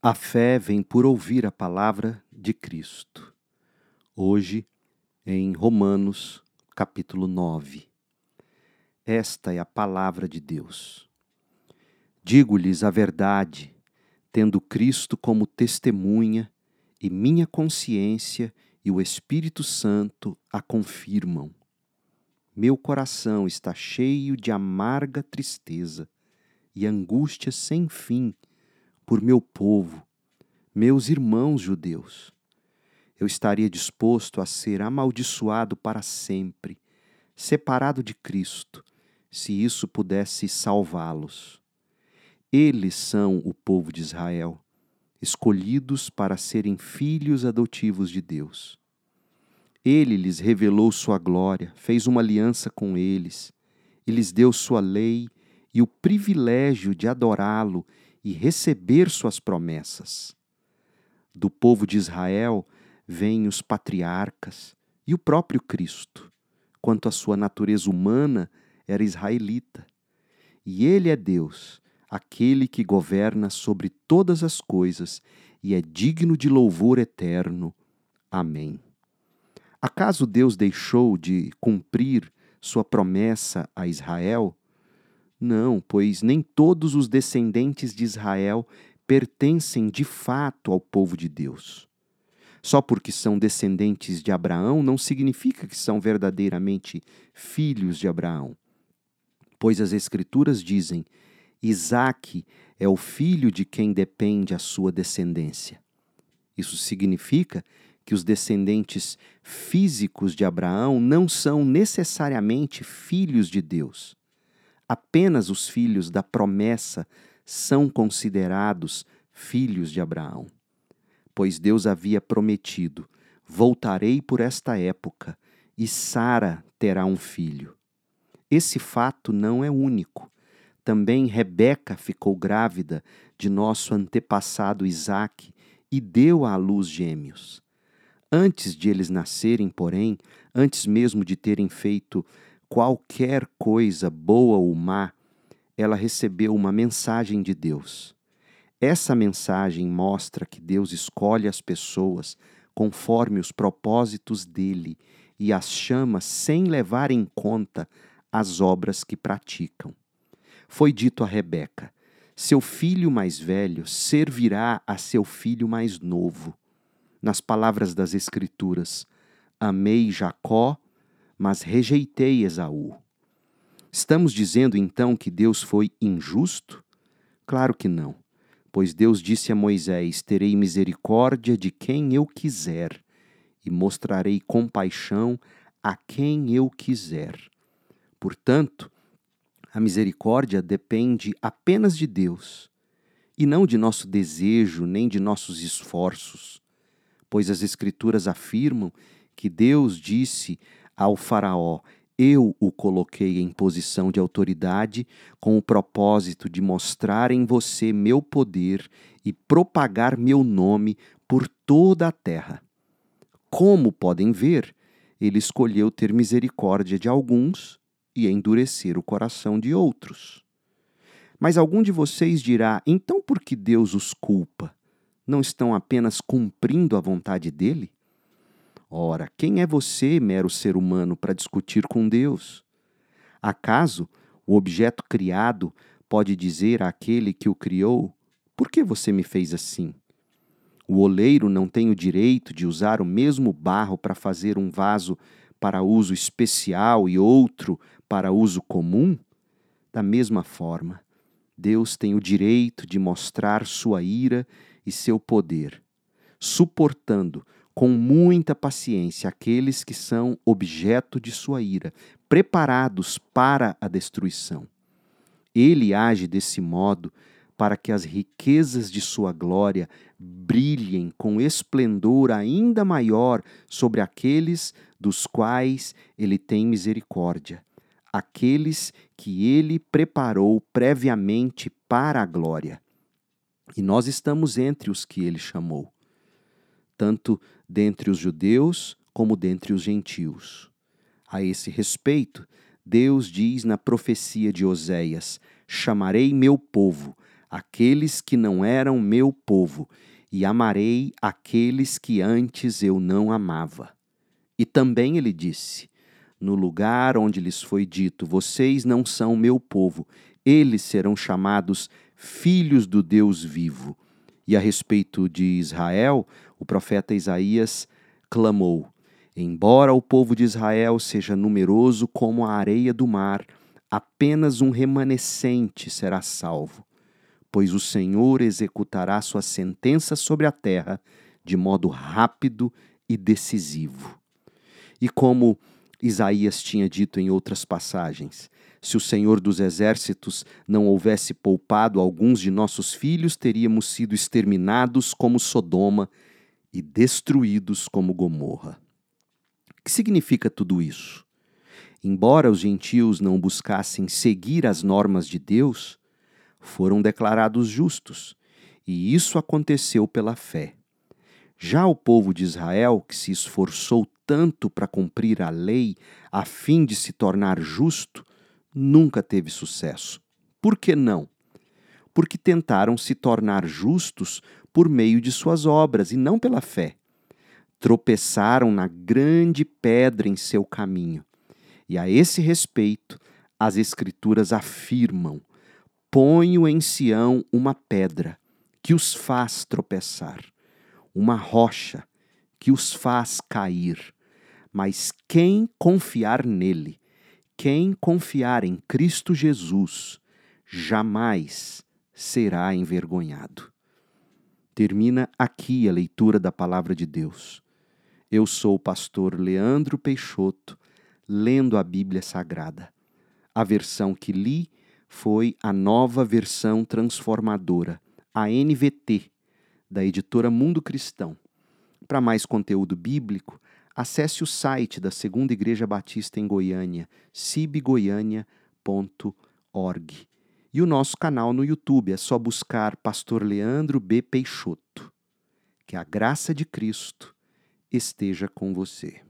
A fé vem por ouvir a palavra de Cristo. Hoje, em Romanos, capítulo 9. Esta é a palavra de Deus. Digo-lhes a verdade, tendo Cristo como testemunha, e minha consciência e o Espírito Santo a confirmam. Meu coração está cheio de amarga tristeza e angústia sem fim por meu povo, meus irmãos judeus. Eu estaria disposto a ser amaldiçoado para sempre, separado de Cristo, se isso pudesse salvá-los. Eles são o povo de Israel, escolhidos para serem filhos adotivos de Deus. Ele lhes revelou sua glória, fez uma aliança com eles e lhes deu sua lei e o privilégio de adorá-lo e receber suas promessas. Do povo de Israel vêm os patriarcas e o próprio Cristo. Quanto à sua natureza humana, era israelita. E ele é Deus, aquele que governa sobre todas as coisas e é digno de louvor eterno. Amém. Acaso Deus deixou de cumprir sua promessa a Israel? Não, pois nem todos os descendentes de Israel pertencem de fato ao povo de Deus. Só porque são descendentes de Abraão não significa que são verdadeiramente filhos de Abraão. Pois as Escrituras dizem: Isaque é o filho de quem depende a sua descendência. Isso significa que os descendentes físicos de Abraão não são necessariamente filhos de Deus apenas os filhos da promessa são considerados filhos de Abraão. Pois Deus havia prometido: Voltarei por esta época e Sara terá um filho. Esse fato não é único. Também Rebeca ficou grávida de nosso antepassado Isaque e deu à luz gêmeos. Antes de eles nascerem, porém, antes mesmo de terem feito qualquer coisa, boa ou má, ela recebeu uma mensagem de Deus. Essa mensagem mostra que Deus escolhe as pessoas conforme os propósitos dele e as chama sem levar em conta as obras que praticam. Foi dito a Rebeca: Seu filho mais velho servirá a seu filho mais novo. Nas palavras das Escrituras, amei Jacó mas rejeitei Esaú. Estamos dizendo então que Deus foi injusto? Claro que não, pois Deus disse a Moisés: Terei misericórdia de quem eu quiser e mostrarei compaixão a quem eu quiser. Portanto, a misericórdia depende apenas de Deus e não de nosso desejo nem de nossos esforços, pois as Escrituras afirmam que Deus disse ao Faraó: Eu o coloquei em posição de autoridade com o propósito de mostrar em você meu poder e propagar meu nome por toda a terra. Como podem ver, ele escolheu ter misericórdia de alguns e endurecer o coração de outros. Mas algum de vocês dirá: então por que Deus os culpa? Não estão apenas cumprindo a vontade dele? Ora, quem é você, mero ser humano, para discutir com Deus? Acaso o objeto criado pode dizer àquele que o criou: Por que você me fez assim? O oleiro não tem o direito de usar o mesmo barro para fazer um vaso para uso especial e outro para uso comum? Da mesma forma, Deus tem o direito de mostrar sua ira e seu poder, suportando com muita paciência aqueles que são objeto de sua ira, preparados para a destruição. Ele age desse modo para que as riquezas de sua glória brilhem com esplendor ainda maior sobre aqueles dos quais ele tem misericórdia, aqueles que ele preparou previamente para a glória. E nós estamos entre os que ele chamou tanto dentre os judeus como dentre os gentios. A esse respeito, Deus diz na profecia de Oséias: Chamarei meu povo, aqueles que não eram meu povo, e amarei aqueles que antes eu não amava. E também ele disse: No lugar onde lhes foi dito: Vocês não são meu povo, eles serão chamados filhos do Deus vivo. E a respeito de Israel, o profeta Isaías clamou: Embora o povo de Israel seja numeroso como a areia do mar, apenas um remanescente será salvo, pois o Senhor executará sua sentença sobre a terra de modo rápido e decisivo. E como Isaías tinha dito em outras passagens, se o Senhor dos Exércitos não houvesse poupado alguns de nossos filhos, teríamos sido exterminados como Sodoma e destruídos como Gomorra que significa tudo isso? Embora os gentios não buscassem seguir as normas de Deus, foram declarados justos, e isso aconteceu pela fé. Já o povo de Israel, que se esforçou tanto para cumprir a lei a fim de se tornar justo, nunca teve sucesso. Por que não? Porque tentaram se tornar justos por meio de suas obras e não pela fé tropeçaram na grande pedra em seu caminho. E a esse respeito, as Escrituras afirmam: ponho em Sião uma pedra que os faz tropeçar, uma rocha que os faz cair. Mas quem confiar nele, quem confiar em Cristo Jesus, jamais será envergonhado. Termina aqui a leitura da palavra de Deus. Eu sou o pastor Leandro Peixoto, lendo a Bíblia Sagrada. A versão que li foi a nova versão transformadora, a NVT, da editora Mundo Cristão. Para mais conteúdo bíblico, acesse o site da Segunda Igreja Batista em Goiânia, cibgoiania.org. E o nosso canal no YouTube, é só buscar Pastor Leandro B. Peixoto. Que a graça de Cristo esteja com você.